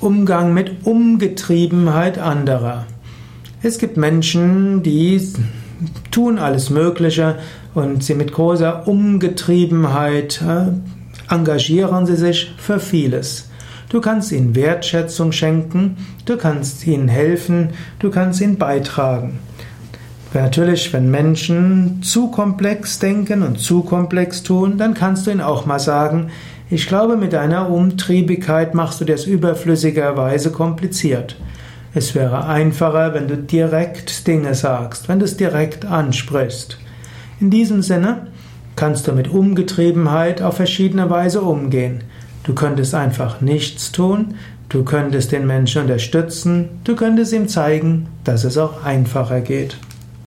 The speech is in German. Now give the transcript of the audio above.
Umgang mit Umgetriebenheit anderer. Es gibt Menschen, die tun alles Mögliche und sie mit großer Umgetriebenheit äh, engagieren sie sich für vieles. Du kannst ihnen Wertschätzung schenken, du kannst ihnen helfen, du kannst ihnen beitragen. Natürlich, wenn Menschen zu komplex denken und zu komplex tun, dann kannst du ihnen auch mal sagen, ich glaube, mit deiner Umtriebigkeit machst du das überflüssigerweise kompliziert. Es wäre einfacher, wenn du direkt Dinge sagst, wenn du es direkt ansprichst. In diesem Sinne kannst du mit Umgetriebenheit auf verschiedene Weise umgehen. Du könntest einfach nichts tun, du könntest den Menschen unterstützen, du könntest ihm zeigen, dass es auch einfacher geht.